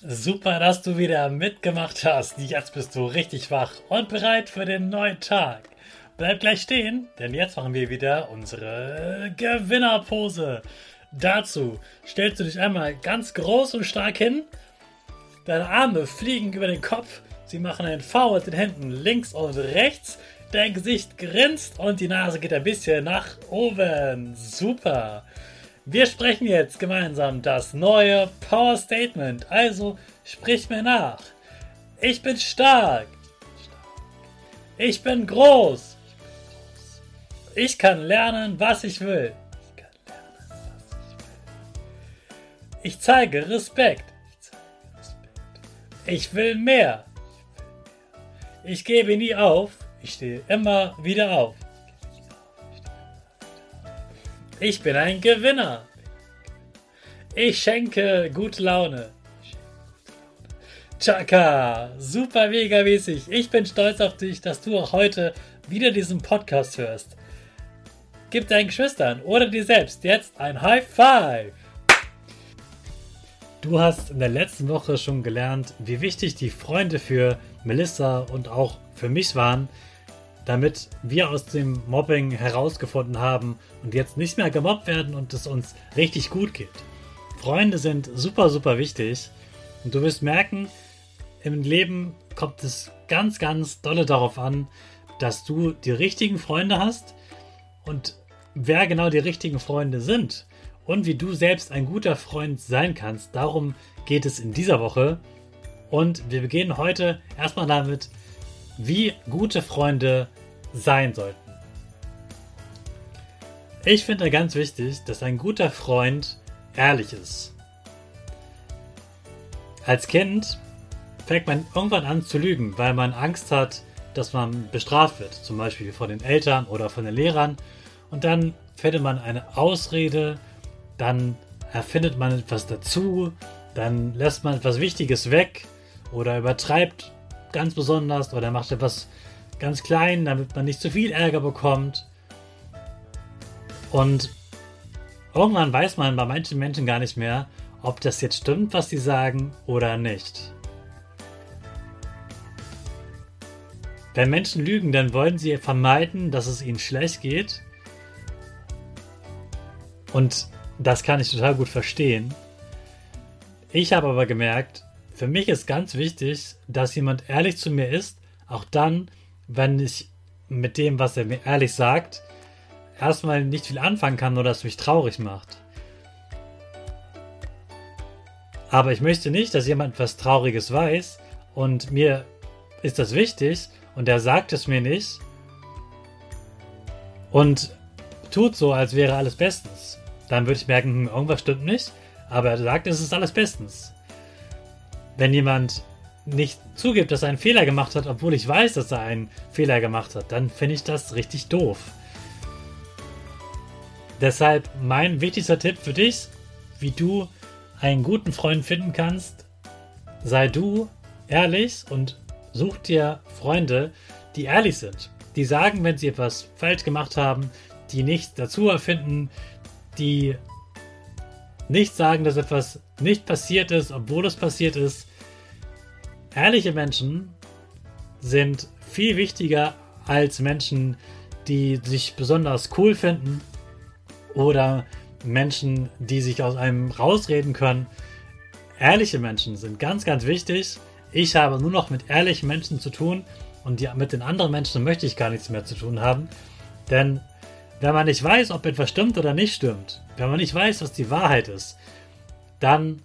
Super, dass du wieder mitgemacht hast. Jetzt bist du richtig wach und bereit für den neuen Tag. Bleib gleich stehen, denn jetzt machen wir wieder unsere Gewinnerpose. Dazu stellst du dich einmal ganz groß und stark hin. Deine Arme fliegen über den Kopf. Sie machen ein V mit den Händen links und rechts. Dein Gesicht grinst und die Nase geht ein bisschen nach oben. Super. Wir sprechen jetzt gemeinsam das neue Power Statement. Also sprich mir nach. Ich bin stark. Ich bin groß. Ich kann lernen, was ich will. Ich zeige Respekt. Ich will mehr. Ich gebe nie auf. Ich stehe immer wieder auf. Ich bin ein Gewinner. Ich schenke gute Laune. Chaka, super mega mäßig. Ich bin stolz auf dich, dass du auch heute wieder diesen Podcast hörst. Gib deinen Geschwistern oder dir selbst jetzt ein High Five. Du hast in der letzten Woche schon gelernt, wie wichtig die Freunde für Melissa und auch für mich waren, damit wir aus dem Mobbing herausgefunden haben und jetzt nicht mehr gemobbt werden und es uns richtig gut geht. Freunde sind super, super wichtig und du wirst merken, im Leben kommt es ganz, ganz dolle darauf an, dass du die richtigen Freunde hast und wer genau die richtigen Freunde sind und wie du selbst ein guter Freund sein kannst. Darum geht es in dieser Woche. Und wir beginnen heute erstmal damit, wie gute Freunde sein sollten. Ich finde ganz wichtig, dass ein guter Freund ehrlich ist. Als Kind fängt man irgendwann an zu lügen, weil man Angst hat, dass man bestraft wird, zum Beispiel von den Eltern oder von den Lehrern. Und dann findet man eine Ausrede, dann erfindet man etwas dazu, dann lässt man etwas Wichtiges weg oder übertreibt ganz besonders oder macht etwas ganz klein, damit man nicht zu viel Ärger bekommt. Und irgendwann weiß man bei manchen Menschen gar nicht mehr, ob das jetzt stimmt, was sie sagen oder nicht. Wenn Menschen lügen, dann wollen sie vermeiden, dass es ihnen schlecht geht. Und das kann ich total gut verstehen. Ich habe aber gemerkt, für mich ist ganz wichtig, dass jemand ehrlich zu mir ist, auch dann, wenn ich mit dem, was er mir ehrlich sagt, erstmal nicht viel anfangen kann oder es mich traurig macht. Aber ich möchte nicht, dass jemand etwas Trauriges weiß und mir ist das wichtig und er sagt es mir nicht und tut so, als wäre alles bestens. Dann würde ich merken, hm, irgendwas stimmt nicht, aber er sagt, es ist alles bestens. Wenn jemand nicht zugibt, dass er einen Fehler gemacht hat, obwohl ich weiß, dass er einen Fehler gemacht hat, dann finde ich das richtig doof. Deshalb mein wichtigster Tipp für dich, wie du einen guten Freund finden kannst, sei du ehrlich und such dir Freunde, die ehrlich sind. Die sagen, wenn sie etwas falsch gemacht haben, die nichts dazu erfinden, die nicht sagen, dass etwas nicht passiert ist, obwohl es passiert ist. Ehrliche Menschen sind viel wichtiger als Menschen, die sich besonders cool finden oder Menschen, die sich aus einem rausreden können. Ehrliche Menschen sind ganz, ganz wichtig. Ich habe nur noch mit ehrlichen Menschen zu tun und die, mit den anderen Menschen möchte ich gar nichts mehr zu tun haben. Denn wenn man nicht weiß, ob etwas stimmt oder nicht stimmt, wenn man nicht weiß, was die Wahrheit ist, dann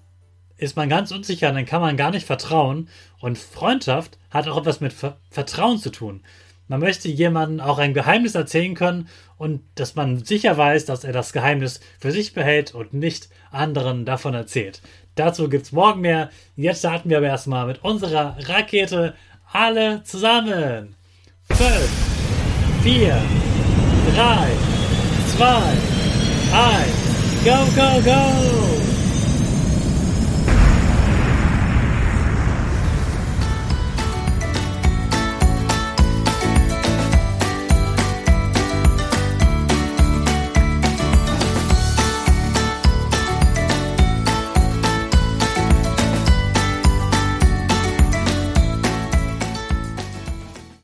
ist man ganz unsicher, dann kann man gar nicht vertrauen. Und Freundschaft hat auch etwas mit Ver Vertrauen zu tun. Man möchte jemandem auch ein Geheimnis erzählen können und dass man sicher weiß, dass er das Geheimnis für sich behält und nicht anderen davon erzählt. Dazu gibt's morgen mehr. Jetzt starten wir aber erstmal mit unserer Rakete. Alle zusammen. 5, 4, 3, 2, 1. Go, go, go!